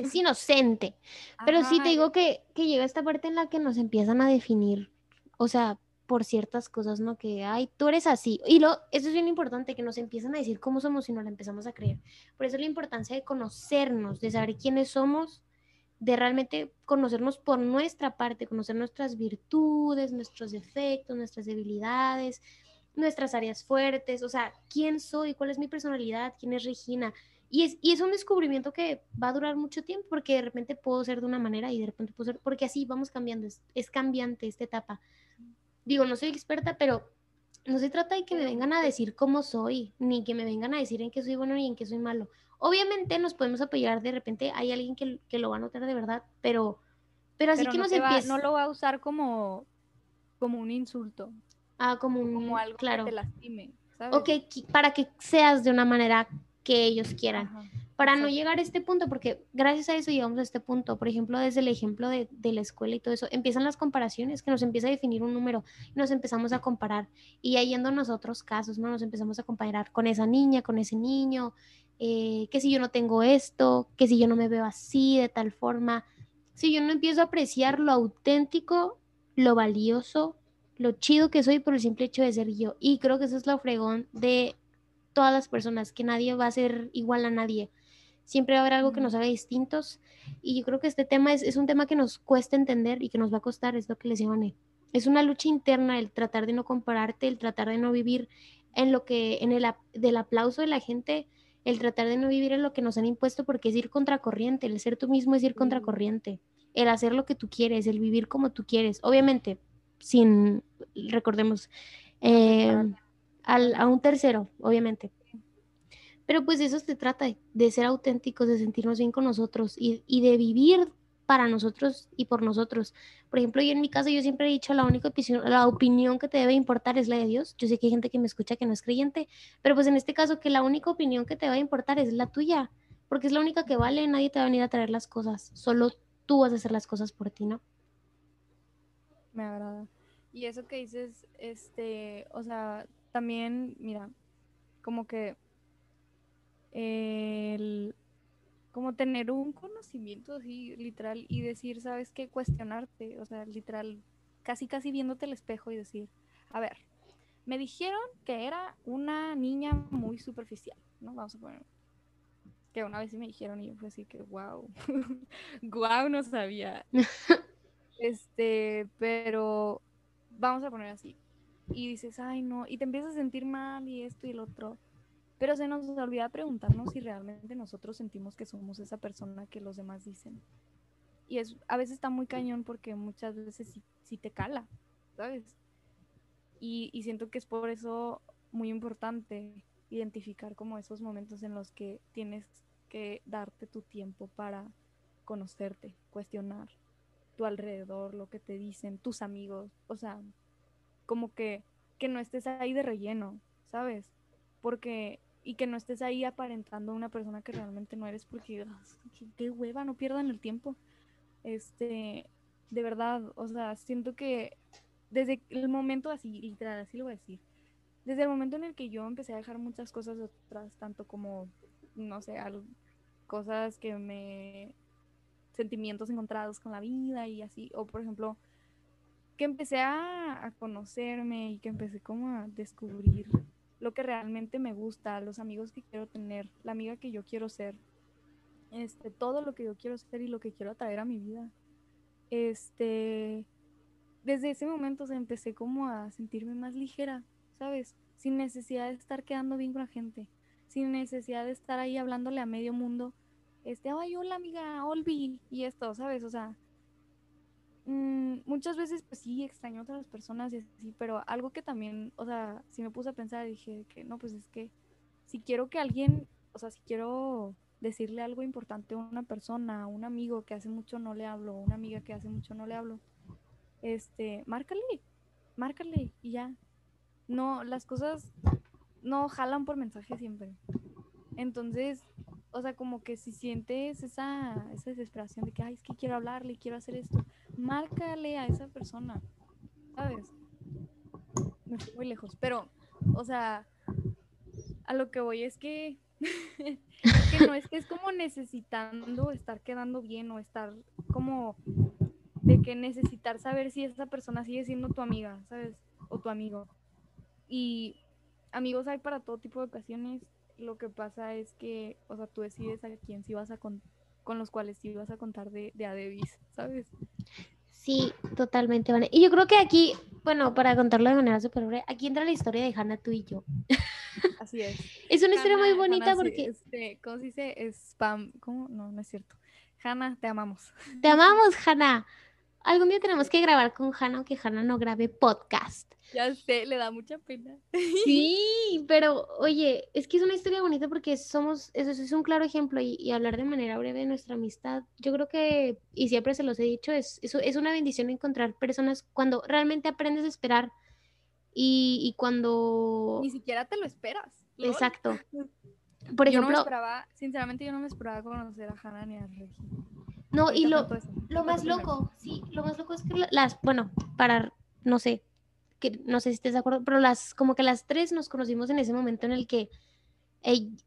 Es inocente. Pero sí te digo que, que llega esta parte en la que nos empiezan a definir, o sea, por ciertas cosas, ¿no? Que, ay, tú eres así. Y lo, eso es bien importante, que nos empiezan a decir cómo somos y nos la empezamos a creer. Por eso la importancia de conocernos, de saber quiénes somos, de realmente conocernos por nuestra parte, conocer nuestras virtudes, nuestros defectos, nuestras debilidades, nuestras áreas fuertes, o sea, quién soy, cuál es mi personalidad, quién es Regina. Y es, y es un descubrimiento que va a durar mucho tiempo porque de repente puedo ser de una manera y de repente puedo ser, porque así vamos cambiando, es, es cambiante esta etapa. Digo, no soy experta, pero no se trata de que me vengan a decir cómo soy, ni que me vengan a decir en qué soy bueno ni en qué soy malo. Obviamente nos podemos apoyar, de repente hay alguien que, que lo va a notar de verdad, pero, pero así pero que no, va- empieza no lo va a usar como, como un insulto, a como un, como algo claro, que te lastime, ¿sabes? o que para que seas de una manera que ellos quieran. Ajá, para no llegar a este punto, porque gracias a eso llegamos a este punto. Por ejemplo, desde el ejemplo de, de la escuela y todo eso, empiezan las comparaciones, que nos empieza a definir un número y nos empezamos a comparar. Y ahí yendo nosotros casos, ¿no? Nos empezamos a comparar con esa niña, con ese niño, eh, que si yo no tengo esto, que si yo no me veo así, de tal forma. Si yo no empiezo a apreciar lo auténtico, lo valioso, lo chido que soy por el simple hecho de ser yo. Y creo que eso es lo fregón de todas las personas, que nadie va a ser igual a nadie. Siempre va a haber algo que nos haga distintos. Y yo creo que este tema es, es un tema que nos cuesta entender y que nos va a costar, es lo que les Vane. Es una lucha interna el tratar de no compararte, el tratar de no vivir en lo que, en el del aplauso de la gente, el tratar de no vivir en lo que nos han impuesto, porque es ir contracorriente, el ser tú mismo es ir contracorriente, el hacer lo que tú quieres, el vivir como tú quieres, obviamente, sin, recordemos, eh, al- a un tercero, obviamente. Pero pues eso se trata, de- de ser auténticos, de sentirnos bien con nosotros y, y de vivir para nosotros y por nosotros. Por ejemplo, yo en mi caso yo siempre he dicho la única opinión, la opinión que te debe importar es la de Dios. Yo sé que hay gente que me escucha que no es creyente, pero pues en este caso que la única opinión que te va a importar es la tuya. porque es la única que vale, nadie te va a venir a traer las cosas, solo tú vas a hacer las cosas por ti, ¿no? Me agrada. Y eso que dices, este, o sea, también, mira, como que el, como tener un conocimiento así, literal, y decir, ¿sabes qué? Cuestionarte, o sea, literal, casi, casi viéndote el espejo y decir, a ver, me dijeron que era una niña muy superficial, ¿no? Vamos a poner que una vez sí me dijeron y yo fue así que, wow, wow, no sabía. este, pero vamos a poner así. Y dices, ay, no, y te empiezas a sentir mal y esto y el otro. Pero se nos olvida preguntarnos si realmente nosotros sentimos que somos esa persona que los demás dicen. Y es, a veces está muy cañón porque muchas veces sí, te cala, ¿sabes? Y, y siento que es por eso muy importante identificar como esos momentos en los que tienes que darte tu tiempo para conocerte, cuestionar tu alrededor, lo que te dicen, tus amigos, o sea, como que, que no estés ahí de relleno, ¿sabes? Porque, y que no estés ahí aparentando una persona que realmente no eres, porque, qué, hueva, no pierdan el tiempo. Este, de verdad, o sea, siento que desde el momento así, literal, así lo voy a decir, desde el momento en el que yo empecé a dejar muchas cosas atrás, tanto como, no sé, cosas que me sentimientos encontrados con la vida y así, o por ejemplo, que empecé a, conocerme y que empecé como a descubrir lo que realmente me gusta, los amigos que quiero tener, la amiga que yo quiero ser, este, todo lo que yo quiero ser y lo que quiero atraer a mi vida. Este, desde ese momento empecé como a sentirme más ligera, ¿sabes? Sin necesidad de estar quedando bien con la gente, sin necesidad de estar ahí hablándole a medio mundo, este, ay, hola amiga, Olvi, y esto, ¿sabes? O sea, Mm, muchas veces pues sí extraño a otras personas y así, pero algo que también, o sea, si me puse a pensar, dije que no, pues es que si quiero que alguien, o sea, si quiero decirle algo importante a una persona, a un amigo que hace mucho no le hablo, una amiga que hace mucho no le hablo, este, márcale, márcale y ya. No, las cosas no jalan por mensaje siempre. Entonces, o sea, como que si sientes esa, esa desesperación de que, ay, es que quiero hablarle, quiero hacer esto, márcale a esa persona, ¿sabes? Me fui muy lejos, pero, o sea, a lo que voy es que, que no como necesitando estar quedando bien o estar como de que necesitar saber si esa persona sigue siendo tu amiga, ¿sabes? O tu amigo. Y amigos hay para todo tipo de ocasiones. Lo que pasa es que, o sea, tú decides a quién sí vas a con, con los cuales sí vas a contar de, de a ¿sabes? Sí, totalmente, Vane. Y yo creo que aquí, bueno, para contarlo de manera súper breve, aquí entra la historia de Hannah, tú y yo. Así es. es una historia muy bonita porque... este, ¿Cómo se dice? Spam. ¿Cómo? No, no es cierto. Hannah, te amamos. Te amamos, Hannah. Algún día tenemos que grabar con Hannah, aunque Hannah no grabe podcast. Ya sé, le da mucha pena. Sí, pero oye, es que es una historia bonita porque somos, eso, es un claro ejemplo y, hablar de manera breve de nuestra amistad. Yo creo que, y siempre se los he dicho, es, es, es una bendición encontrar personas cuando realmente aprendes a esperar y, cuando... Ni siquiera te lo esperas. Exacto. Por ejemplo... Yo no esperaba, sinceramente yo no me esperaba conocer a Hannah ni a Regi. No, y lo, lo más loco, sí, lo más loco es que las, bueno, para, no sé, que no sé si estés de acuerdo, pero las, como que las tres nos conocimos en ese momento en el que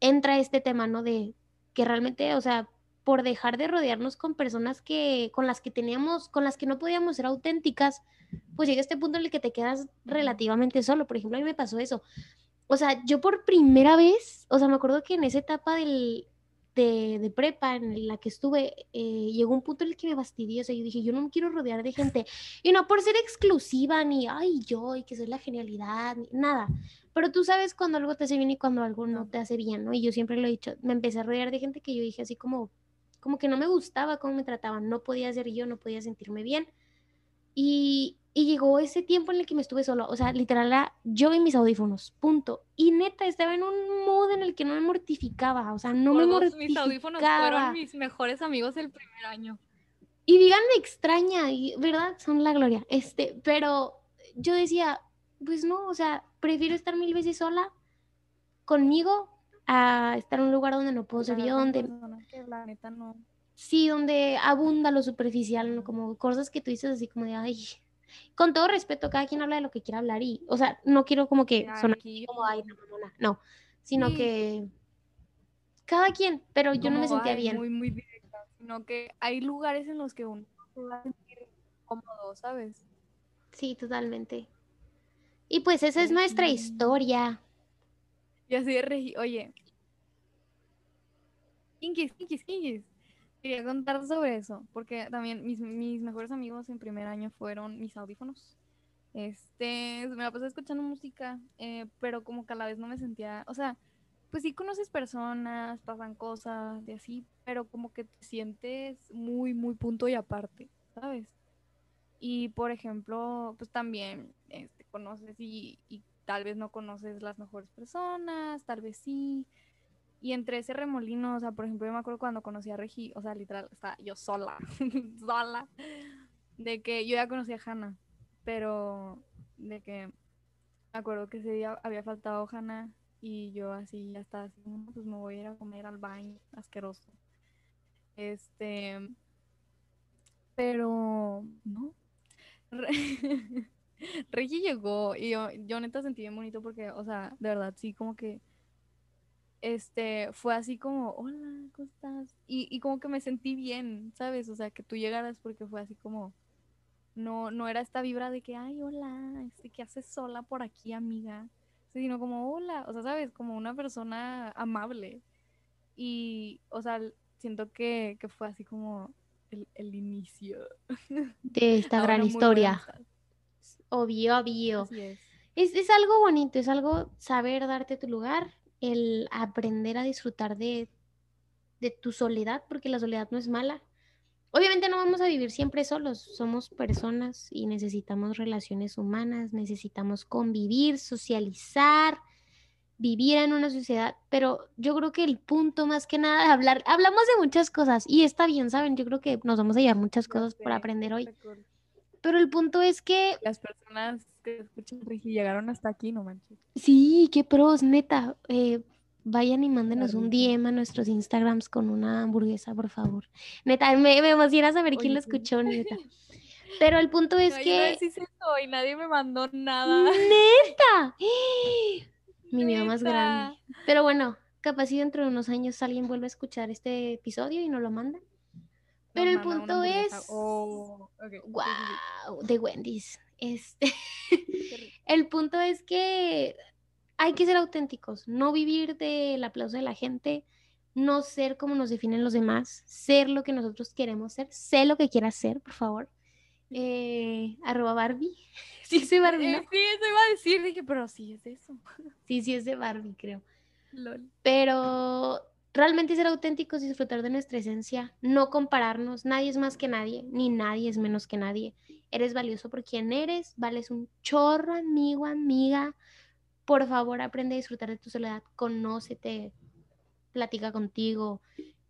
entra este tema, ¿no? De que realmente, o sea, por dejar de rodearnos con personas que, con las que teníamos, con las que no podíamos ser auténticas, pues llega este punto en el que te quedas relativamente solo. Por ejemplo, a mí me pasó eso. O sea, yo por primera vez, o sea, me acuerdo que en esa etapa del, de, prepa en la que estuve, eh, llegó un punto en el que me fastidió, o sea, yo dije, yo no me quiero rodear de gente, y no por ser exclusiva, ni, ay, yo, y que soy la genialidad, ni, nada, pero tú sabes cuando algo te hace bien y cuando algo no te hace bien, ¿no? Y yo siempre lo he dicho, me empecé a rodear de gente que yo dije así como, como que no me gustaba cómo me trataban, no podía ser yo, no podía sentirme bien, y, y llegó ese tiempo en el que me estuve solo, o sea, literal, yo y mis audífonos, punto. Y neta, estaba en un modo en el que no me mortificaba, o sea, no me mortificaba. Mis audífonos fueron mis mejores amigos el primer año. Y díganme extraña, y verdad, son la gloria. Este, pero yo decía, pues no, o sea, prefiero estar mil veces sola conmigo a estar en un lugar donde no puedo ser yo, donde... Que la neta no. Sí, donde abunda lo superficial, como cosas que tú dices así como de, ay, con todo respeto, cada quien habla de lo que quiera hablar y, o sea, no quiero como que sonar como, ay, no, no, no, no, sino que cada quien, pero yo no me sentía bien. Muy, muy directa, sino que hay lugares en los que uno se va a sentir cómodo, ¿sabes? Sí, totalmente. Y pues esa es nuestra historia. Y así de regi oye. Kinkis, kinkis, kinkis. Quería contar sobre eso, porque también mis, mis mejores amigos en primer año fueron mis audífonos. Este, me la pasé escuchando música, eh, pero como que a la vez no me sentía, o sea, pues sí conoces personas, pasan cosas de así, pero como que te sientes muy, muy punto y aparte, ¿sabes? Y por ejemplo, pues también este, conoces y, y tal vez no conoces las mejores personas, tal vez sí, y entre ese remolino, o sea, por ejemplo, yo me acuerdo cuando conocí a Regi, o sea, literal, estaba yo sola, sola, de que yo ya conocía a Hannah, pero de que me acuerdo que ese día había faltado Hannah y yo así ya estaba así, pues me voy a ir a comer al baño, asqueroso. Este, pero no. Regi llegó y yo, yo neta sentí bien bonito porque, o sea, de verdad, sí, como que este, fue así como, hola, ¿cómo estás? Y, y como que me sentí bien, ¿sabes? O sea, que tú llegaras porque fue así como, no, no era esta vibra de que, ay, hola, este, ¿qué haces sola por aquí, amiga? Sino como, hola, o sea, ¿sabes? Como una persona amable. Y, o sea, siento que, que fue así como el, el inicio. De esta gran historia. Obvio, obvio. es. Es, es algo bonito, es algo saber darte tu lugar el aprender a disfrutar de, de tu soledad, porque la soledad no es mala. Obviamente no vamos a vivir siempre solos, somos personas y necesitamos relaciones humanas, necesitamos convivir, socializar, vivir en una sociedad, pero yo creo que el punto más que nada de hablar, hablamos de muchas cosas y está bien, ¿saben? Yo creo que nos vamos a llevar muchas cosas por aprender hoy. Pero el punto es que... Las personas que escuchan Rigi llegaron hasta aquí, no manches. Sí, qué pros, neta. Eh, vayan y mándenos un DM a nuestros Instagrams con una hamburguesa, por favor. Neta, me, me emociona saber quién lo escuchó, neta. Pero el punto es que... No, y nadie me mandó nada. ¡Neta! Mi miedo más grande. Pero bueno, capaz si dentro de unos años alguien vuelve a escuchar este episodio y nos lo manda. Pero el punto es. Oh, wow, de Wendy's. Este, el punto es que hay que ser auténticos, no vivir del aplauso de la gente, no ser como nos definen los demás, ser lo que nosotros queremos ser, sé lo que quieras ser, por favor. Eh, arroba Barbie. Sí, soy Barbie. ¿no? Sí, eso iba a decir, dije, pero sí es eso. Sí, sí es de Barbie, creo. Pero realmente ser auténticos y disfrutar de nuestra esencia, no compararnos, nadie es más que nadie, ni nadie es menos que nadie. Eres valioso por quien eres, vales un chorro, amigo, amiga. Por favor, aprende a disfrutar de tu soledad, conócete, platica contigo,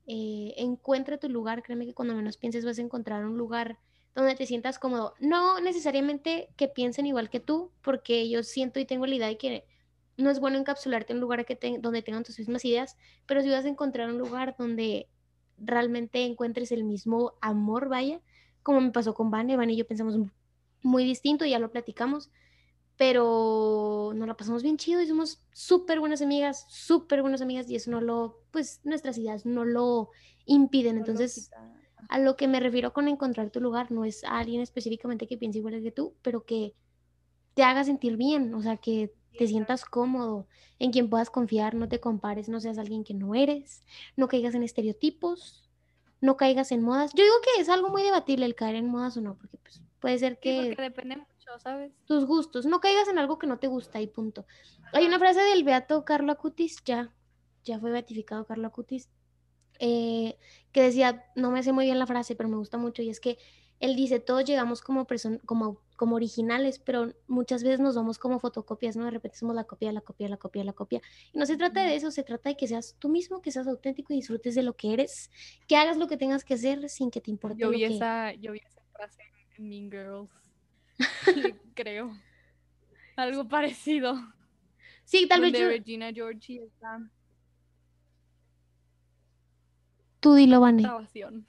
eh, encuentra tu lugar. Créeme que cuando menos pienses vas a encontrar un lugar donde te sientas cómodo. No necesariamente que piensen igual que tú, porque yo siento y tengo la idea de que no es bueno encapsularte en un lugar que donde tengan tus mismas ideas, pero si vas a encontrar un lugar donde realmente encuentres el mismo amor, vaya, como me pasó con Vane, Vane y yo pensamos muy distinto, ya lo platicamos, pero nos la pasamos bien chido y somos súper buenas amigas, súper buenas amigas y eso no lo, pues nuestras ideas no lo impiden, entonces... a lo que me refiero con encontrar tu lugar no es a alguien específicamente que piense igual que tú, pero que te haga sentir bien, o sea, que te sientas cómodo, en quien puedas confiar, no te compares, no seas alguien que no eres, no caigas en estereotipos, no caigas en modas. Yo digo que es algo muy debatible el caer en modas o no, porque pues, puede ser que... depende mucho, ¿sabes? Tus gustos, no caigas en algo que no te gusta y punto. Hay una frase del beato Carlo Acutis, ya, ya fue beatificado Carlo Acutis, eh, que decía, no me sé muy bien la frase, pero me gusta mucho, y es que él dice, todos llegamos como, como, como originales, pero muchas veces nos vamos como fotocopias, ¿no? De repente somos la copia, la copia, la copia, la copia. Y no se trata de eso, se trata de que seas tú mismo, que seas auténtico y disfrutes de lo que eres, que hagas lo que tengas que hacer sin que te importe. Yo vi, esa, yo vi esa frase en Mean Girls, creo. Algo parecido. Sí, tal vez Regina Georgie Tú dilo, Vane. Trabación.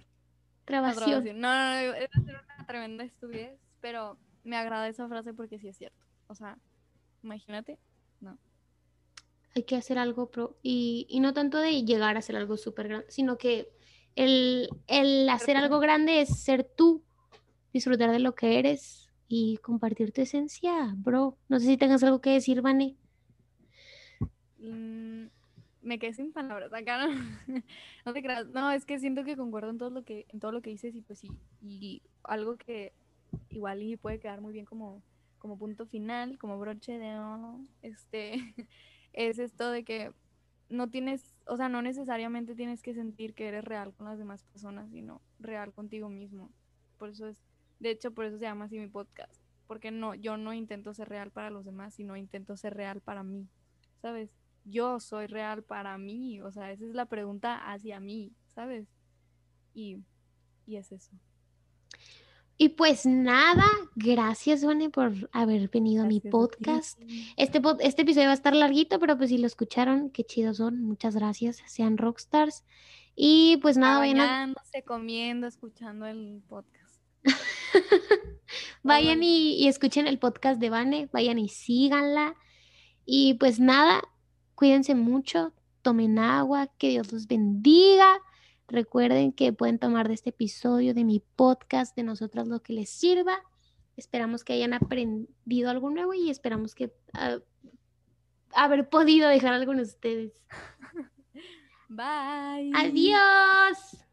Trabación. No, no, no, es una tremenda estupidez, pero me agrada esa frase porque sí es cierto. O sea, imagínate, no. Hay que hacer algo pro y, y no tanto de llegar a hacer algo súper grande, sino que el, el hacer algo grande es ser tú, disfrutar de lo que eres y compartir tu esencia, bro. No sé si tengas algo que decir, Vane. Mm, me quedé sin palabras acá, ¿no? no te creas. No, es que siento que concuerdo en todo lo que, en todo lo que dices y pues sí. Y algo que igual y puede quedar muy bien como, como punto final, como broche de oro, este, es esto de que no tienes, o sea, no necesariamente tienes que sentir que eres real con las demás personas, sino real contigo mismo. Por eso es, de hecho, por eso se llama así mi podcast, porque no, yo no intento ser real para los demás, sino intento ser real para mí, ¿sabes? Yo soy real para mí, o sea, esa es la pregunta hacia mí, ¿sabes? Y, y es eso. Y pues nada, gracias, Vane, por haber venido a mi podcast. este, este episodio va a estar larguito, pero pues si lo escucharon, qué chidos son. Muchas gracias, sean rockstars. Y pues nada, vayan comiendo, escuchando el podcast. vayan y, y, escuchen el podcast de Vane, vayan y síganla. Y pues nada, cuídense mucho, tomen agua, que Dios los bendiga. Recuerden que pueden tomar de este episodio, de mi podcast, de nosotras lo que les sirva. Esperamos que hayan aprendido algo nuevo y esperamos que uh, haber podido dejar algo en ustedes. Bye. Adiós.